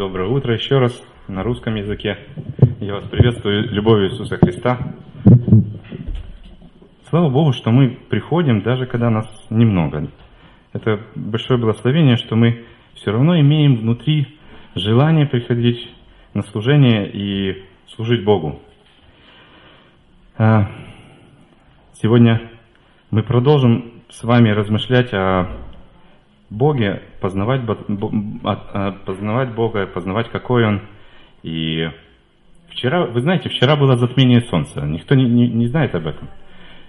Доброе утро еще раз на русском языке. Я вас приветствую любовью Иисуса Христа. Слава Богу, что мы приходим, даже когда нас немного. Это большое благословение, что мы все равно имеем внутри желание приходить на служение и служить Богу. А, сегодня мы продолжим с вами размышлять о Боге, познавать, познавать Бога, познавать, какой Он. И вчера, вы знаете, вчера было затмение Солнца. Никто не, не, не знает об этом.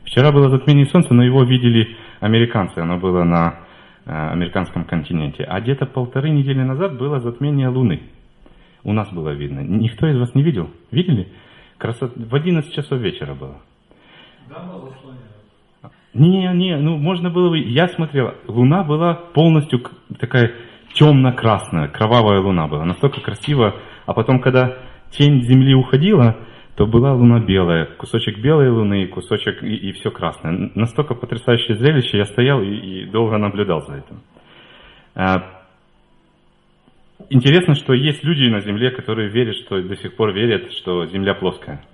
Вчера было затмение Солнца, но его видели американцы. Оно было на э, американском континенте. А где-то полторы недели назад было затмение Луны. У нас было видно. Никто из вас не видел? Видели? Красот... В 11 часов вечера было. Да, не, не, ну можно было бы, я смотрел, луна была полностью такая темно-красная, кровавая луна была, настолько красиво, а потом, когда тень земли уходила, то была луна белая, кусочек белой луны, кусочек и, и все красное. Настолько потрясающее зрелище, я стоял и, и долго наблюдал за этим. А, интересно, что есть люди на Земле, которые верят, что до сих пор верят, что Земля плоская.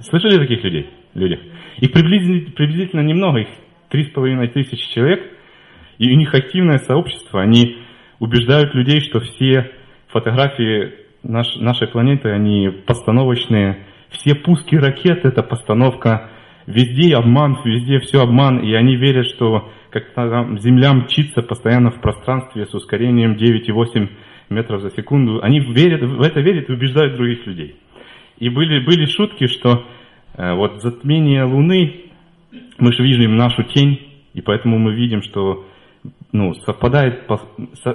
Слышали таких людей? Людях? Их приблизительно, приблизительно немного, их три с половиной тысячи человек, и у них активное сообщество, они убеждают людей, что все фотографии наш, нашей планеты, они постановочные, все пуски ракет это постановка, везде обман, везде все обман, и они верят, что как там Земля мчится постоянно в пространстве с ускорением 9,8 метров за секунду. Они верят, в это верят и убеждают других людей. И были, были шутки, что вот затмение Луны, мы же видим нашу тень, и поэтому мы видим, что ну, совпадает,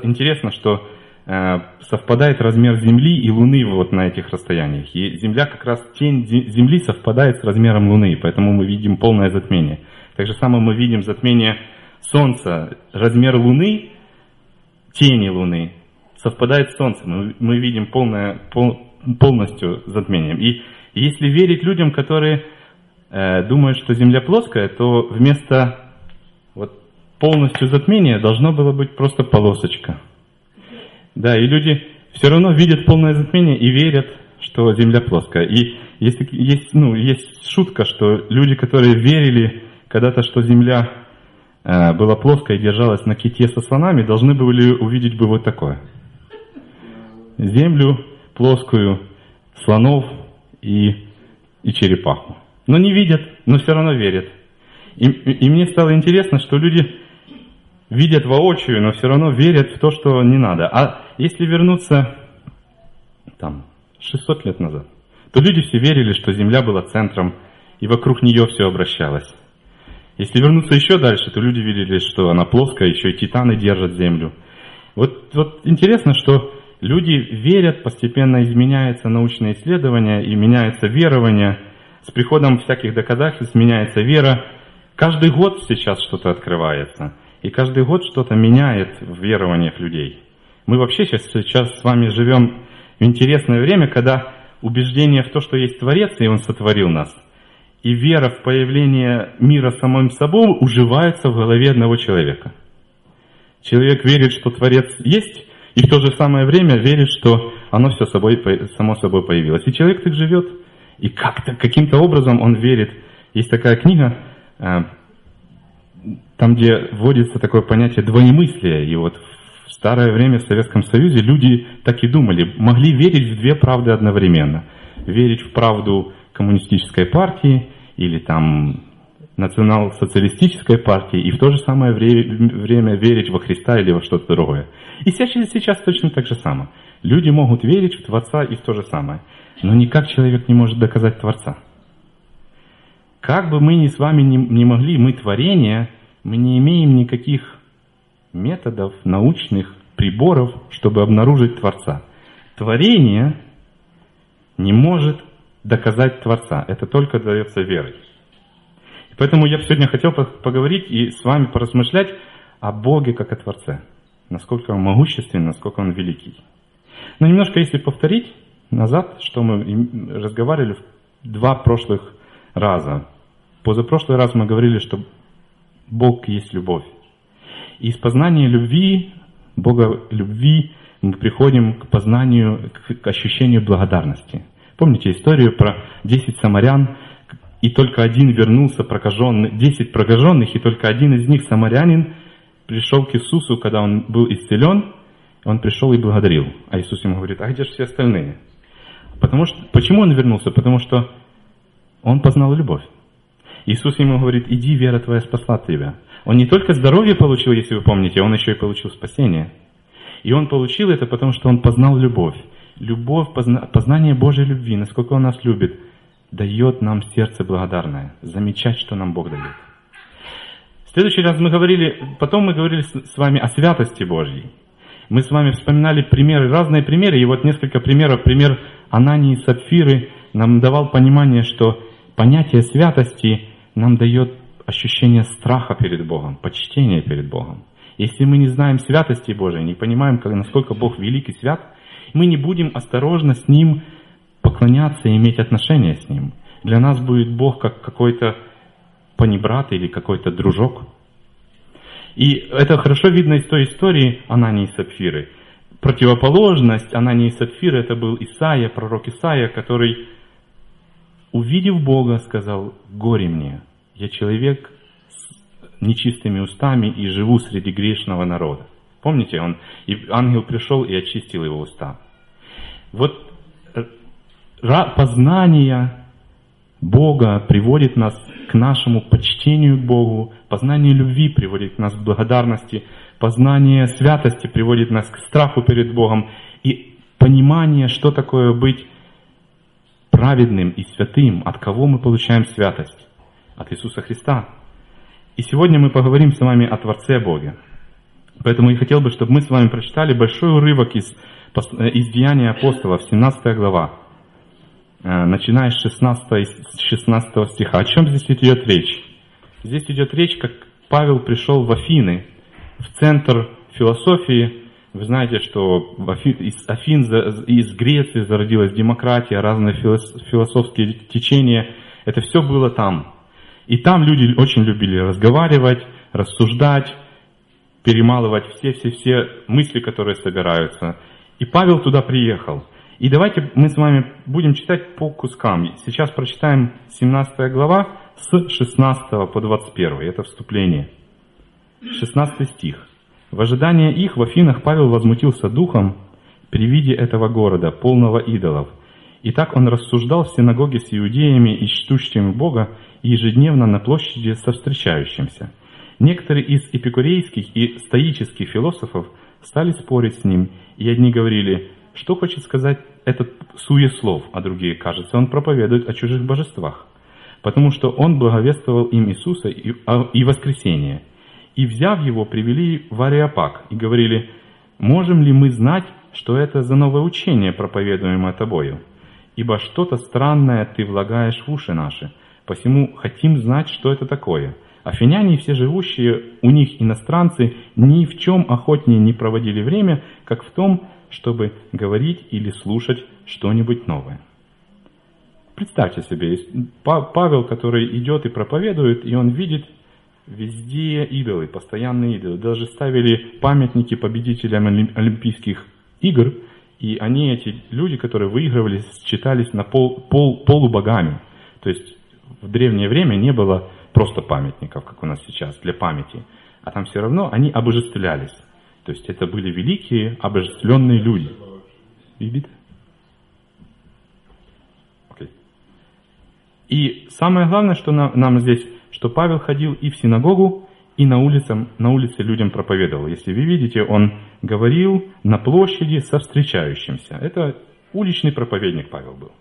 интересно, что э, совпадает размер Земли и Луны вот на этих расстояниях. И Земля как раз, тень Земли совпадает с размером Луны, поэтому мы видим полное затмение. Так же самое мы видим затмение Солнца, размер Луны, тени Луны совпадает с Солнцем. Мы, мы видим полное, пол, полностью затмением. И если верить людям, которые э, думают, что Земля плоская, то вместо вот, полностью затмения должно было быть просто полосочка. Да, и люди все равно видят полное затмение и верят, что Земля плоская. И есть, есть, ну, есть шутка, что люди, которые верили когда-то, что Земля э, была плоская и держалась на ките со слонами, должны были увидеть бы вот такое. Землю плоскую, слонов и, и черепаху. Но не видят, но все равно верят. И, и мне стало интересно, что люди видят воочию, но все равно верят в то, что не надо. А если вернуться там 600 лет назад, то люди все верили, что Земля была центром, и вокруг нее все обращалось. Если вернуться еще дальше, то люди видели, что она плоская, еще и титаны держат Землю. Вот, вот интересно, что Люди верят, постепенно изменяются научные исследования и меняется верование. С приходом всяких доказательств меняется вера. Каждый год сейчас что-то открывается. И каждый год что-то меняет в верованиях людей. Мы вообще сейчас, сейчас с вами живем в интересное время, когда убеждение в то, что есть Творец, и Он сотворил нас, и вера в появление мира самим собой уживается в голове одного человека. Человек верит, что Творец есть, и в то же самое время верит, что оно все собой, само собой появилось. И человек так живет, и как-то, каким-то образом он верит. Есть такая книга, э, там, где вводится такое понятие двоемыслия. И вот в старое время в Советском Союзе люди так и думали, могли верить в две правды одновременно. Верить в правду коммунистической партии или там национал-социалистической партии и в то же самое время верить во Христа или во что-то другое. И сейчас, сейчас точно так же самое. Люди могут верить в Творца и в то же самое. Но никак человек не может доказать Творца. Как бы мы ни с вами не, не могли, мы творение, мы не имеем никаких методов, научных приборов, чтобы обнаружить Творца. Творение не может доказать Творца. Это только дается верой. Поэтому я сегодня хотел поговорить и с вами поразмышлять о Боге как о Творце. Насколько Он могущественный, насколько Он великий. Но немножко если повторить назад, что мы разговаривали в два прошлых раза. Позапрошлый раз мы говорили, что Бог есть любовь. И из познания любви, Бога любви, мы приходим к познанию, к ощущению благодарности. Помните историю про 10 самарян, и только один вернулся прокаженный, 10 прокаженных, и только один из них, самарянин, пришел к Иисусу, когда он был исцелен, он пришел и благодарил. А Иисус ему говорит, а где же все остальные? Потому что, почему он вернулся? Потому что он познал любовь. Иисус ему говорит, иди, вера твоя спасла тебя. Он не только здоровье получил, если вы помните, он еще и получил спасение. И он получил это, потому что он познал любовь. Любовь, познание Божьей любви, насколько он нас любит, дает нам сердце благодарное, замечать, что нам Бог дает. В следующий раз мы говорили, потом мы говорили с вами о святости Божьей. Мы с вами вспоминали примеры, разные примеры, и вот несколько примеров. Пример Анании и Сапфиры нам давал понимание, что понятие святости нам дает ощущение страха перед Богом, почтения перед Богом. Если мы не знаем святости Божией, не понимаем, насколько Бог велик и свят, мы не будем осторожно с Ним поклоняться и иметь отношения с Ним. Для нас будет Бог как какой-то панибрат или какой-то дружок – и это хорошо видно из той истории Анании и Сапфиры. Противоположность Анании и Сапфиры это был Исаия, пророк Исаия, который, увидев Бога, сказал, «Горе мне, я человек с нечистыми устами и живу среди грешного народа». Помните, он, и ангел пришел и очистил его уста. Вот познание Бога приводит нас к нашему почтению к Богу, познание любви приводит нас к благодарности, познание святости приводит нас к страху перед Богом и понимание, что такое быть праведным и святым, от кого мы получаем святость, от Иисуса Христа. И сегодня мы поговорим с вами о Творце Боге. Поэтому я хотел бы, чтобы мы с вами прочитали большой урывок из, из Деяния апостолов, 17 глава. Э, начиная с 16, 16 стиха. О чем здесь идет речь? Здесь идет речь, как Павел пришел в Афины, в центр философии. Вы знаете, что из Афин, из Греции зародилась демократия, разные философские течения. Это все было там. И там люди очень любили разговаривать, рассуждать, перемалывать все-все-все мысли, которые собираются. И Павел туда приехал – и давайте мы с вами будем читать по кускам. Сейчас прочитаем 17 глава с 16 по 21. Это вступление. 16 стих. В ожидании их в Афинах Павел возмутился духом при виде этого города, полного идолов. И так он рассуждал в синагоге с иудеями и чтущими Бога ежедневно на площади со встречающимся. Некоторые из эпикурейских и стоических философов стали спорить с ним, и одни говорили, что хочет сказать этот суеслов, а другие, кажется, он проповедует о чужих божествах, потому что он благовествовал им Иисуса и, а, воскресение. И взяв его, привели в Ариапак и говорили, можем ли мы знать, что это за новое учение, проповедуемое тобою? Ибо что-то странное ты влагаешь в уши наши, посему хотим знать, что это такое. Афиняне и все живущие у них иностранцы ни в чем охотнее не проводили время, как в том, чтобы говорить или слушать что-нибудь новое. Представьте себе, Павел, который идет и проповедует, и он видит везде идолы, постоянные идолы. Даже ставили памятники победителям Олимпийских игр, и они, эти люди, которые выигрывали, считались на пол, пол, полубогами. То есть в древнее время не было просто памятников, как у нас сейчас, для памяти. А там все равно они обожествлялись. То есть это были великие, обожествленные люди. Видите? Okay. И самое главное, что нам, нам здесь, что Павел ходил и в синагогу, и на, улице, на улице людям проповедовал. Если вы видите, он говорил на площади со встречающимся. Это уличный проповедник Павел был.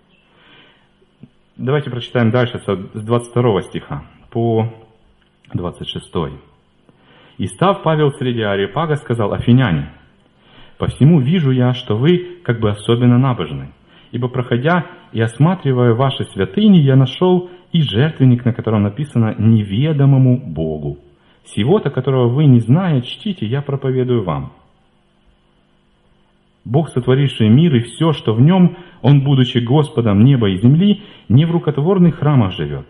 Давайте прочитаем дальше с 22 стиха по 26. И став Павел среди Ариапага, сказал, «Афиняне, по всему вижу я, что вы как бы особенно набожны, ибо проходя и осматривая ваши святыни, я нашел и жертвенник, на котором написано «неведомому Богу». Сего-то, которого вы не зная, чтите, я проповедую вам. Бог, сотворивший мир и все, что в нем, Он, будучи Господом неба и земли, не в рукотворных храмах живет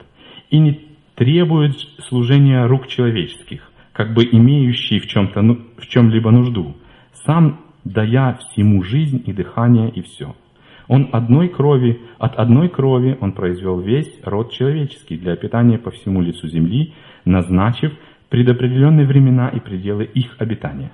и не требует служения рук человеческих, как бы имеющий в, чем-то, ну, в чем-либо нужду. Сам дая всему жизнь и дыхание и все. Он одной крови, от одной крови он произвел весь род человеческий для питания по всему лицу земли, назначив предопределенные времена и пределы их обитания.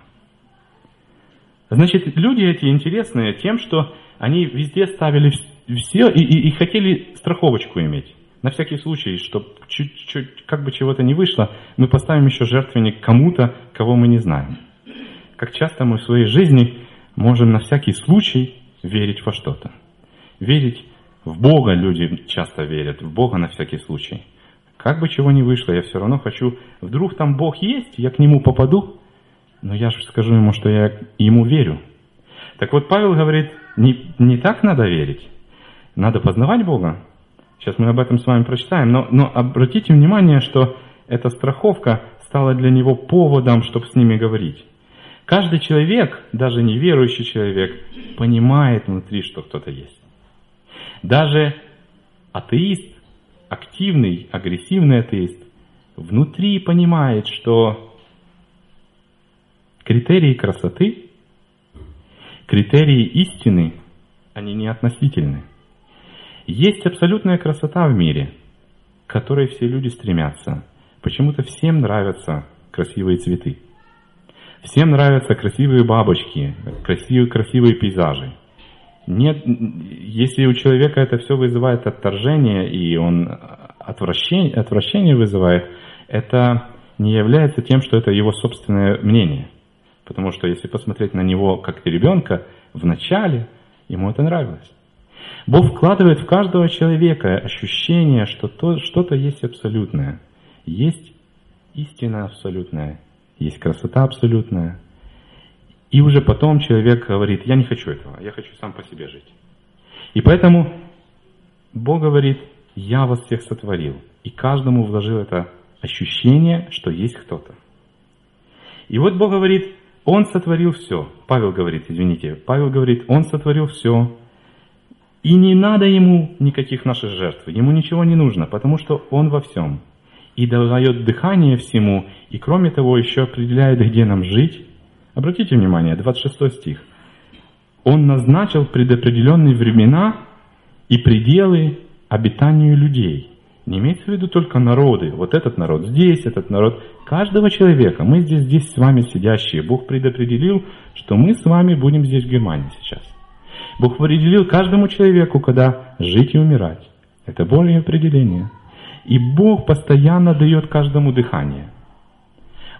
Значит, люди эти интересные тем, что они везде ставили все и, и, и хотели страховочку иметь. На всякий случай, чтобы чуть-чуть, как бы чего-то не вышло, мы поставим еще жертвенник кому-то, кого мы не знаем. Как часто мы в своей жизни можем на всякий случай верить во что-то. Верить в Бога люди часто верят, в Бога на всякий случай. Как бы чего ни вышло, я все равно хочу, вдруг там Бог есть, я к Нему попаду, но я же скажу Ему, что я Ему верю. Так вот, Павел говорит, не, не так надо верить, надо познавать Бога. Сейчас мы об этом с вами прочитаем, но, но обратите внимание, что эта страховка стала для него поводом, чтобы с ними говорить. Каждый человек, даже неверующий человек, понимает внутри, что кто-то есть. Даже атеист, активный, агрессивный атеист, внутри понимает, что критерии красоты, критерии истины, они не относительны. Есть абсолютная красота в мире, к которой все люди стремятся. Почему-то всем нравятся красивые цветы. Всем нравятся красивые бабочки, красивые, красивые пейзажи. Нет, если у человека это все вызывает отторжение, и он отвращение, отвращение вызывает, это не является тем, что это его собственное мнение. Потому что если посмотреть на него как ребенка, вначале ему это нравилось. Бог вкладывает в каждого человека ощущение, что то, что-то есть абсолютное. Есть истина абсолютная, есть красота абсолютная. И уже потом человек говорит, я не хочу этого, я хочу сам по себе жить. И поэтому Бог говорит, я вас всех сотворил. И каждому вложил это ощущение, что есть кто-то. И вот Бог говорит, Он сотворил все. Павел говорит, извините, Павел говорит, Он сотворил все. И не надо Ему никаких наших жертв. Ему ничего не нужно, потому что Он во всем и дает дыхание всему, и кроме того еще определяет, где нам жить. Обратите внимание, 26 стих. Он назначил предопределенные времена и пределы обитанию людей. Не имеется в виду только народы. Вот этот народ здесь, этот народ. Каждого человека. Мы здесь, здесь с вами сидящие. Бог предопределил, что мы с вами будем здесь в Германии сейчас. Бог определил каждому человеку, когда жить и умирать. Это Божье определение. И Бог постоянно дает каждому дыхание.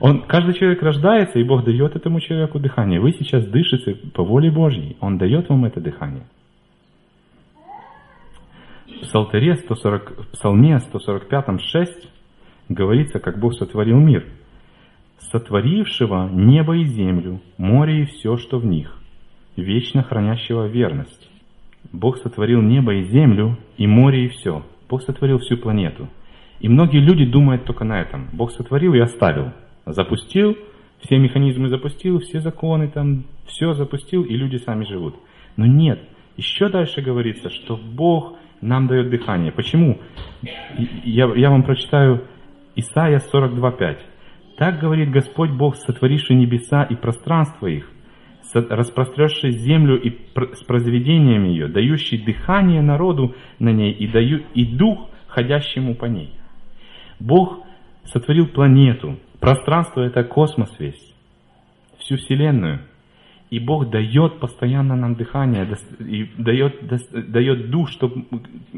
Он, каждый человек рождается, и Бог дает этому человеку дыхание. Вы сейчас дышите по воле Божьей. Он дает вам это дыхание. В Псалтере 140, Псалме 145, 6 говорится, как Бог сотворил мир. «Сотворившего небо и землю, море и все, что в них, вечно хранящего верность». Бог сотворил небо и землю, и море и все – Бог сотворил всю планету. И многие люди думают только на этом. Бог сотворил и оставил. Запустил, все механизмы запустил, все законы там, все запустил, и люди сами живут. Но нет, еще дальше говорится, что Бог нам дает дыхание. Почему? Я, я вам прочитаю Исайя 42.5. Так говорит Господь Бог, сотворивший небеса и пространство их, распростерший землю и с произведением ее, дающий дыхание народу на ней и, даю, и дух, ходящему по ней. Бог сотворил планету, пространство это космос весь, всю Вселенную. И Бог дает постоянно нам дыхание, и дает, дает дух, чтобы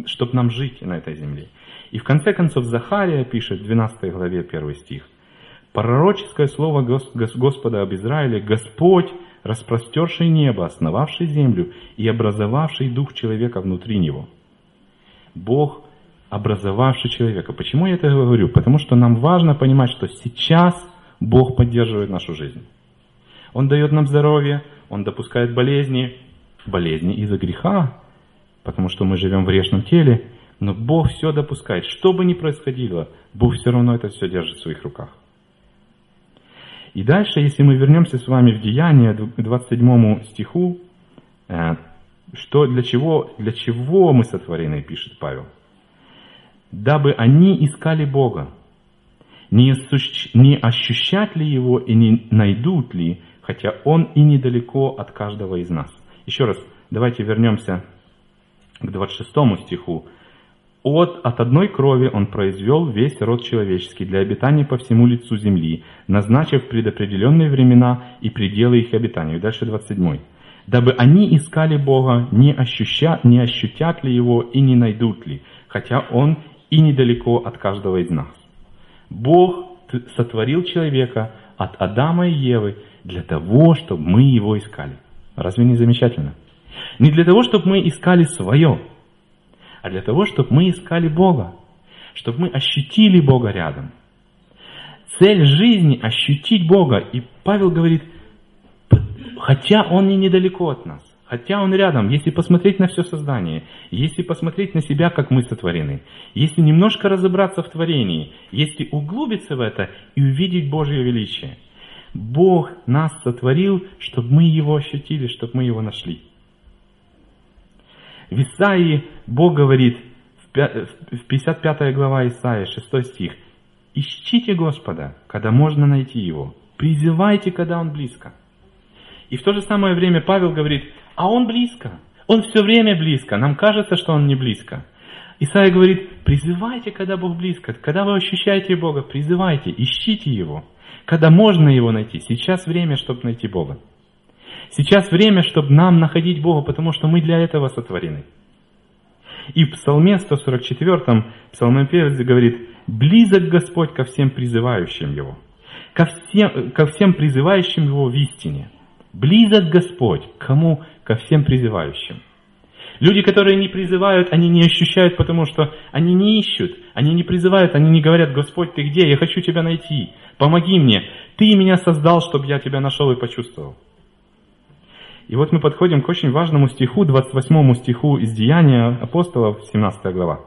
чтоб нам жить на этой земле. И в конце концов Захария пишет в 12 главе 1 стих. Пророческое слово Господа об Израиле, Господь распростерший небо, основавший землю и образовавший дух человека внутри него. Бог, образовавший человека. Почему я это говорю? Потому что нам важно понимать, что сейчас Бог поддерживает нашу жизнь. Он дает нам здоровье, Он допускает болезни, болезни из-за греха, потому что мы живем в грешном теле, но Бог все допускает. Что бы ни происходило, Бог все равно это все держит в своих руках. И дальше, если мы вернемся с вами в Деяние, к 27 стиху, э, что для чего, для чего мы сотворены, пишет Павел. Дабы они искали Бога, не, не ощущать ли Его и не найдут ли, хотя Он и недалеко от каждого из нас. Еще раз, давайте вернемся к 26 стиху. От, от одной крови он произвел весь род человеческий для обитания по всему лицу земли, назначив предопределенные времена и пределы их обитания. дальше 27. Дабы они искали Бога, не, ощуща, не ощутят ли Его и не найдут ли, хотя Он и недалеко от каждого из нас. Бог сотворил человека от Адама и Евы для того, чтобы мы Его искали. Разве не замечательно? Не для того, чтобы мы искали свое, а для того, чтобы мы искали Бога, чтобы мы ощутили Бога рядом. Цель жизни – ощутить Бога. И Павел говорит, хотя Он и недалеко от нас, хотя Он рядом, если посмотреть на все создание, если посмотреть на себя, как мы сотворены, если немножко разобраться в творении, если углубиться в это и увидеть Божье величие, Бог нас сотворил, чтобы мы Его ощутили, чтобы мы Его нашли. В Исаии Бог говорит, в 55 глава Исаии, 6 стих, «Ищите Господа, когда можно найти Его, призывайте, когда Он близко». И в то же самое время Павел говорит, а Он близко, Он все время близко, нам кажется, что Он не близко. Исаия говорит, призывайте, когда Бог близко, когда вы ощущаете Бога, призывайте, ищите Его, когда можно Его найти. Сейчас время, чтобы найти Бога. Сейчас время, чтобы нам находить Бога, потому что мы для этого сотворены. И в Псалме 144 псалмопевец говорит, «Близок Господь ко всем призывающим Его, ко всем, ко всем призывающим Его в истине». Близок Господь, кому? Ко всем призывающим. Люди, которые не призывают, они не ощущают, потому что они не ищут, они не призывают, они не говорят, Господь, ты где? Я хочу тебя найти, помоги мне. Ты меня создал, чтобы я тебя нашел и почувствовал. И вот мы подходим к очень важному стиху, 28 стиху из Деяния апостолов, 17 глава.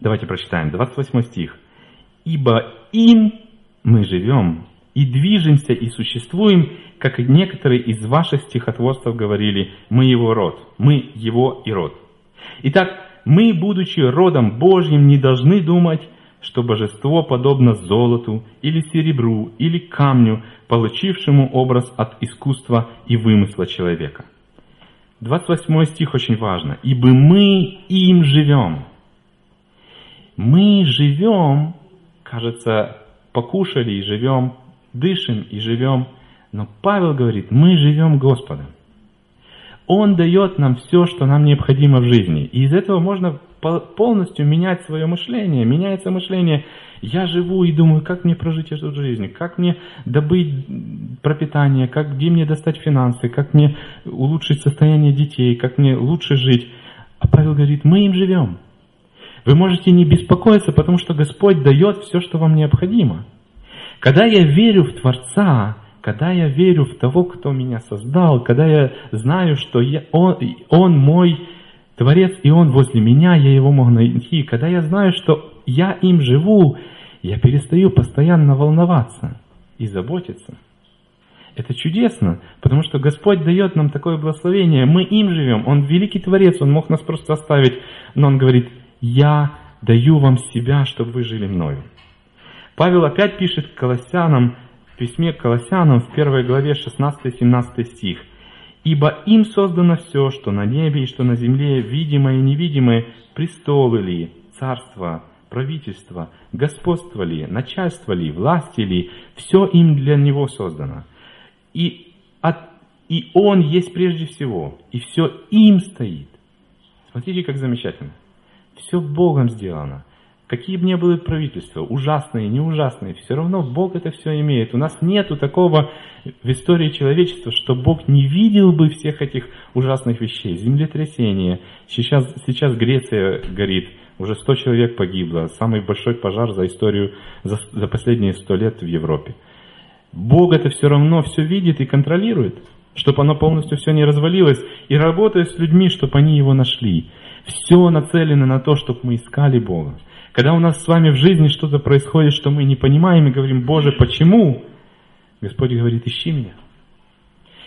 Давайте прочитаем, 28 стих. «Ибо им мы живем и движемся и существуем, как некоторые из ваших стихотворцев говорили, мы его род, мы его и род. Итак, мы, будучи родом Божьим, не должны думать, что божество подобно золоту или серебру или камню, получившему образ от искусства и вымысла человека. 28 стих очень важно. «Ибо мы им живем». Мы живем, кажется, покушали и живем, дышим и живем, но Павел говорит, мы живем Господом. Он дает нам все, что нам необходимо в жизни. И из этого можно полностью менять свое мышление. Меняется мышление. Я живу и думаю, как мне прожить эту жизнь, как мне добыть пропитание, как, где мне достать финансы, как мне улучшить состояние детей, как мне лучше жить. А Павел говорит, мы им живем. Вы можете не беспокоиться, потому что Господь дает все, что вам необходимо. Когда я верю в Творца, когда я верю в того, кто меня создал, когда я знаю, что я, он, он мой Творец, и Он возле меня, я Его могу найти. Когда я знаю, что я им живу, я перестаю постоянно волноваться и заботиться. Это чудесно, потому что Господь дает нам такое благословение. Мы им живем. Он великий Творец, Он мог нас просто оставить. Но Он говорит, я даю вам себя, чтобы вы жили мною. Павел опять пишет к Колоссянам, письме к Колоссянам в первой главе 16-17 стих – Ибо им создано все, что на небе и что на земле, видимое и невидимое, престолы ли, царства, правительства, господство ли, начальство ли, власти ли, все им для него создано. И, от, и он есть прежде всего, и все им стоит. Смотрите, как замечательно. Все Богом сделано. Какие бы ни были правительства, ужасные, не ужасные, все равно Бог это все имеет. У нас нету такого в истории человечества, что Бог не видел бы всех этих ужасных вещей. Землетрясение, сейчас, сейчас Греция горит, уже 100 человек погибло, самый большой пожар за историю, за, за последние 100 лет в Европе. Бог это все равно все видит и контролирует, чтобы оно полностью все не развалилось, и работает с людьми, чтобы они его нашли. Все нацелено на то, чтобы мы искали Бога. Когда у нас с вами в жизни что-то происходит, что мы не понимаем и говорим, Боже, почему? Господь говорит, ищи меня.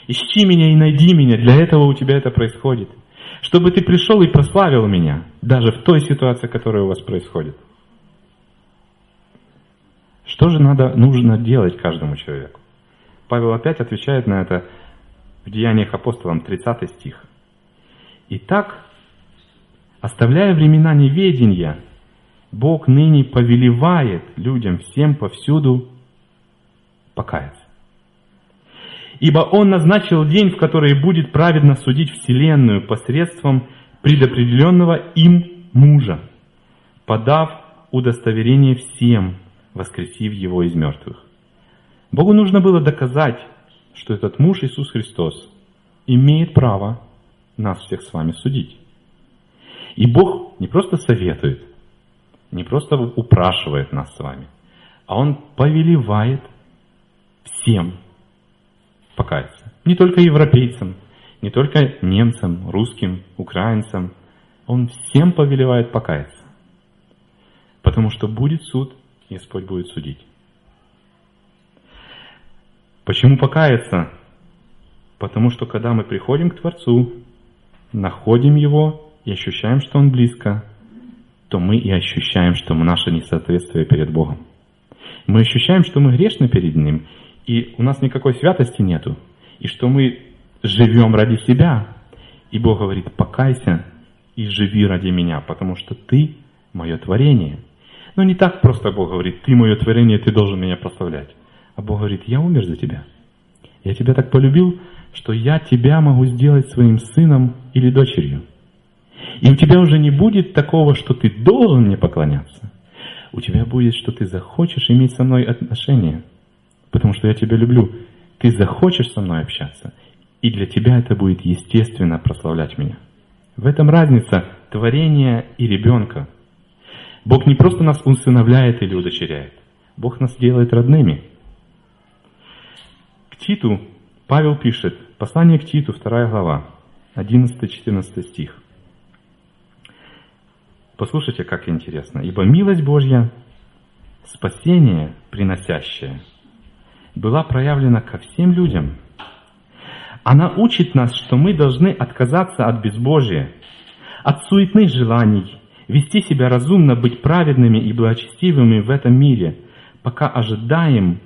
Ищи меня и найди меня. Для этого у тебя это происходит. Чтобы ты пришел и прославил меня, даже в той ситуации, которая у вас происходит. Что же надо, нужно делать каждому человеку? Павел опять отвечает на это в Деяниях апостолам, 30 стих. Итак, оставляя времена неведения, Бог ныне повелевает людям всем повсюду покаяться. Ибо Он назначил день, в который будет праведно судить Вселенную посредством предопределенного им мужа, подав удостоверение всем, воскресив его из мертвых. Богу нужно было доказать, что этот муж Иисус Христос имеет право нас всех с вами судить. И Бог не просто советует, не просто упрашивает нас с вами, а Он повелевает всем покаяться. Не только европейцам, не только немцам, русским, украинцам. Он всем повелевает покаяться. Потому что будет суд, Господь будет судить. Почему покаяться? Потому что когда мы приходим к Творцу, находим Его и ощущаем, что Он близко, то мы и ощущаем, что мы наше несоответствие перед Богом. Мы ощущаем, что мы грешны перед Ним, и у нас никакой святости нету, и что мы живем ради себя. И Бог говорит, покайся и живи ради меня, потому что ты мое творение. Но не так просто Бог говорит, ты мое творение, ты должен меня прославлять. А Бог говорит, я умер за тебя. Я тебя так полюбил, что я тебя могу сделать своим сыном или дочерью. И у тебя уже не будет такого, что ты должен мне поклоняться. У тебя будет, что ты захочешь иметь со мной отношения, потому что я тебя люблю. Ты захочешь со мной общаться, и для тебя это будет естественно прославлять меня. В этом разница творения и ребенка. Бог не просто нас усыновляет или удочеряет. Бог нас делает родными – Титу Павел пишет, послание к Титу, 2 глава, 11-14 стих. Послушайте, как интересно. «Ибо милость Божья, спасение приносящее, была проявлена ко всем людям. Она учит нас, что мы должны отказаться от безбожия, от суетных желаний, вести себя разумно, быть праведными и благочестивыми в этом мире, пока ожидаем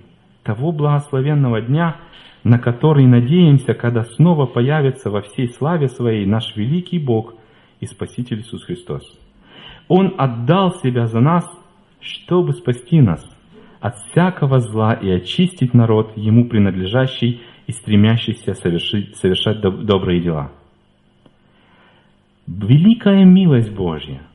того благословенного дня, на который надеемся, когда снова появится во всей славе своей наш великий Бог и Спаситель Иисус Христос. Он отдал себя за нас, чтобы спасти нас от всякого зла и очистить народ, ему принадлежащий и стремящийся совершить, совершать добрые дела. Великая милость Божья –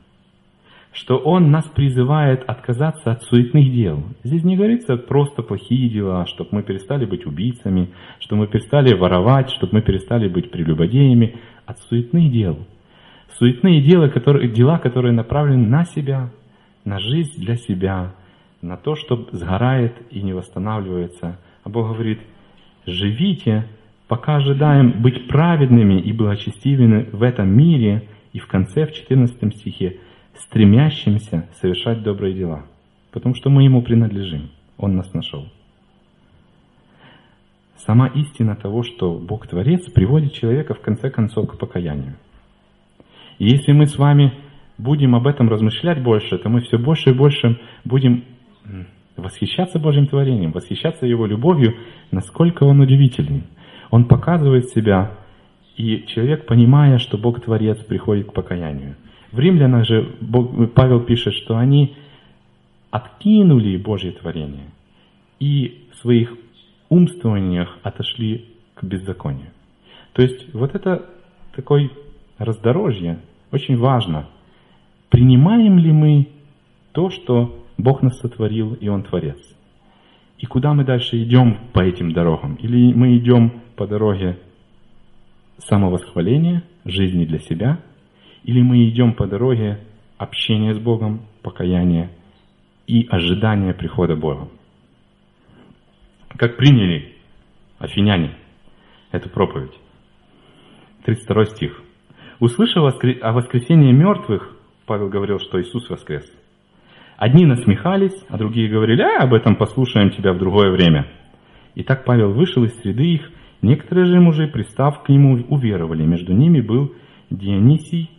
что Он нас призывает отказаться от суетных дел. Здесь не говорится просто плохие дела, чтобы мы перестали быть убийцами, чтобы мы перестали воровать, чтобы мы перестали быть прелюбодеями, от суетных дел. Суетные дела, которые, дела, которые направлены на себя, на жизнь для себя, на то, что сгорает и не восстанавливается. А Бог говорит, живите, пока ожидаем быть праведными и благочестивыми в этом мире. И в конце, в 14 стихе, стремящимся совершать добрые дела, потому что мы Ему принадлежим, Он нас нашел. Сама истина того, что Бог Творец, приводит человека в конце концов к покаянию. И если мы с вами будем об этом размышлять больше, то мы все больше и больше будем восхищаться Божьим творением, восхищаться Его любовью, насколько Он удивительный. Он показывает себя, и человек, понимая, что Бог Творец, приходит к покаянию. В римлянах же Бог, Павел пишет, что они откинули Божье творение и в своих умствованиях отошли к беззаконию. То есть вот это такое раздорожье очень важно. Принимаем ли мы то, что Бог нас сотворил, и Он Творец? И куда мы дальше идем по этим дорогам? Или мы идем по дороге самовосхваления, жизни для себя – или мы идем по дороге общения с Богом, покаяния и ожидания прихода Бога. Как приняли афиняне эту проповедь? 32 стих. Услышав о воскресении мертвых, Павел говорил, что Иисус воскрес. Одни насмехались, а другие говорили, а об этом послушаем тебя в другое время. И так Павел вышел из среды их, некоторые же мужи, пристав к нему, уверовали. Между ними был Дионисий,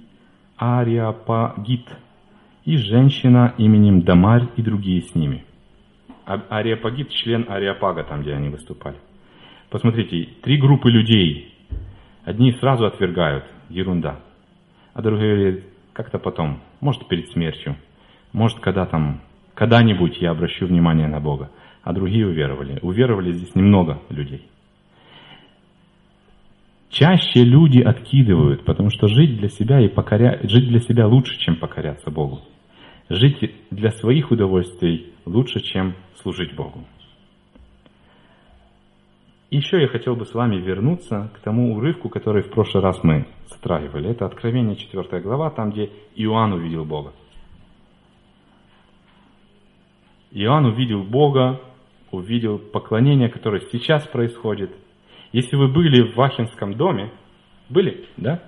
Ариапагит и женщина именем Дамарь и другие с ними. А Ариапагит – член Ариапага, там, где они выступали. Посмотрите, три группы людей. Одни сразу отвергают, ерунда. А другие говорят, как-то потом, может перед смертью, может когда там, когда-нибудь я обращу внимание на Бога. А другие уверовали. Уверовали здесь немного людей. Чаще люди откидывают, потому что жить для себя и покоря... жить для себя лучше, чем покоряться Богу. Жить для своих удовольствий лучше, чем служить Богу. Еще я хотел бы с вами вернуться к тому урывку, который в прошлый раз мы затрагивали. Это Откровение 4 глава, там, где Иоанн увидел Бога. Иоанн увидел Бога, увидел поклонение, которое сейчас происходит. Если вы были в Вахинском доме, были, да?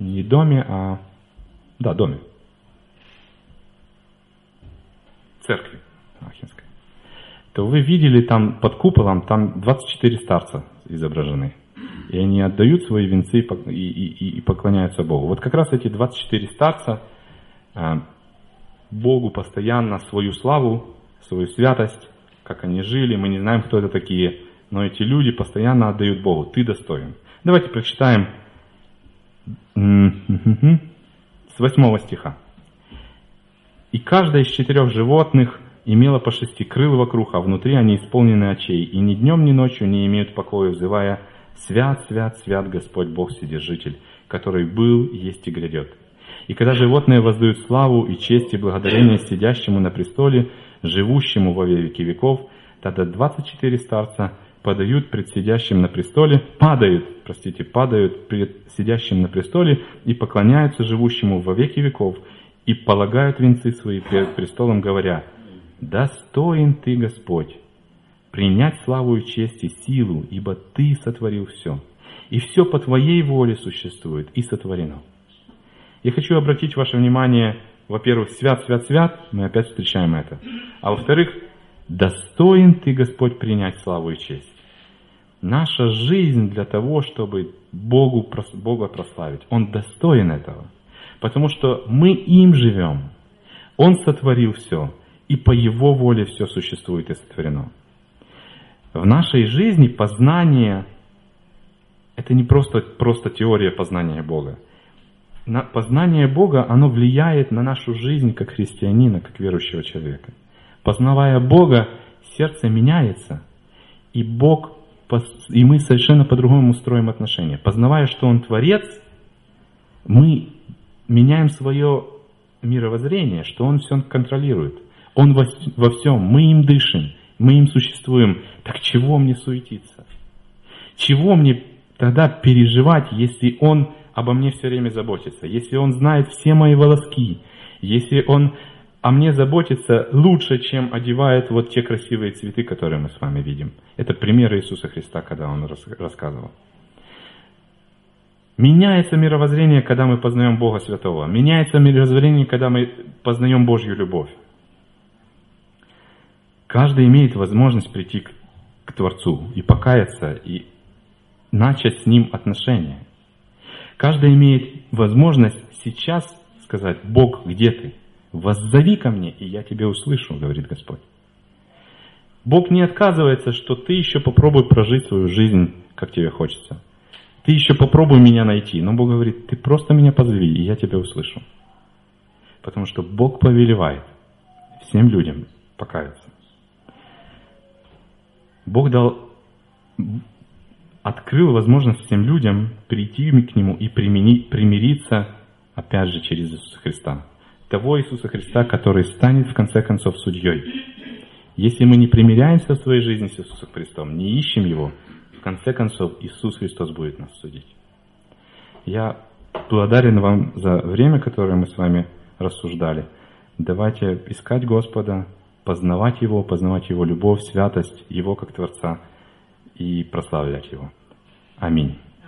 Не доме, а... Да, доме. То вы видели там под куполом, там 24 старца изображены. И они отдают свои венцы и, и, и поклоняются Богу. Вот как раз эти 24 старца а, Богу постоянно свою славу, свою святость, как они жили, мы не знаем, кто это такие, но эти люди постоянно отдают Богу. Ты достоин. Давайте прочитаем с 8 стиха. «И каждое из четырех животных – имела по шести крыл вокруг, а внутри они исполнены очей, и ни днем, ни ночью не имеют покоя, взывая «Свят, свят, свят Господь Бог Вседержитель, который был, есть и грядет». И когда животные воздают славу и честь и благодарение сидящему на престоле, живущему во веки веков, тогда 24 старца подают пред сидящим на престоле, падают, простите, падают пред сидящим на престоле и поклоняются живущему во веки веков, и полагают венцы свои пред престолом, говоря, Достоин Ты, Господь, принять славу и честь и силу, ибо Ты сотворил все. И все по Твоей воле существует и сотворено. Я хочу обратить ваше внимание, во-первых, свят, свят, свят, мы опять встречаем это. А во-вторых, достоин Ты, Господь, принять славу и честь. Наша жизнь для того, чтобы Богу, Бога прославить. Он достоин этого. Потому что мы им живем. Он сотворил все и по Его воле все существует и сотворено. В нашей жизни познание – это не просто, просто теория познания Бога. На познание Бога, оно влияет на нашу жизнь как христианина, как верующего человека. Познавая Бога, сердце меняется, и Бог, и мы совершенно по-другому строим отношения. Познавая, что Он Творец, мы меняем свое мировоззрение, что Он все контролирует – он во, во всем, мы им дышим, мы им существуем. Так чего мне суетиться? Чего мне тогда переживать, если Он обо мне все время заботится, если Он знает все мои волоски, если Он о мне заботится лучше, чем одевает вот те красивые цветы, которые мы с вами видим. Это пример Иисуса Христа, когда Он рассказывал. Меняется мировоззрение, когда мы познаем Бога Святого. Меняется мировоззрение, когда мы познаем Божью любовь. Каждый имеет возможность прийти к, к Творцу и покаяться, и начать с Ним отношения. Каждый имеет возможность сейчас сказать, Бог, где ты? Воззови ко мне, и я тебя услышу, говорит Господь. Бог не отказывается, что ты еще попробуй прожить свою жизнь, как тебе хочется. Ты еще попробуй меня найти. Но Бог говорит, ты просто меня позови, и я тебя услышу. Потому что Бог повелевает всем людям покаяться. Бог дал, открыл возможность всем людям прийти к Нему и примириться, опять же, через Иисуса Христа. Того Иисуса Христа, который станет в конце концов судьей. Если мы не примиряемся в своей жизни с Иисусом Христом, не ищем Его, в конце концов Иисус Христос будет нас судить. Я благодарен вам за время, которое мы с вами рассуждали. Давайте искать Господа, познавать Его, познавать Его любовь, святость, Его как Творца и прославлять Его. Аминь.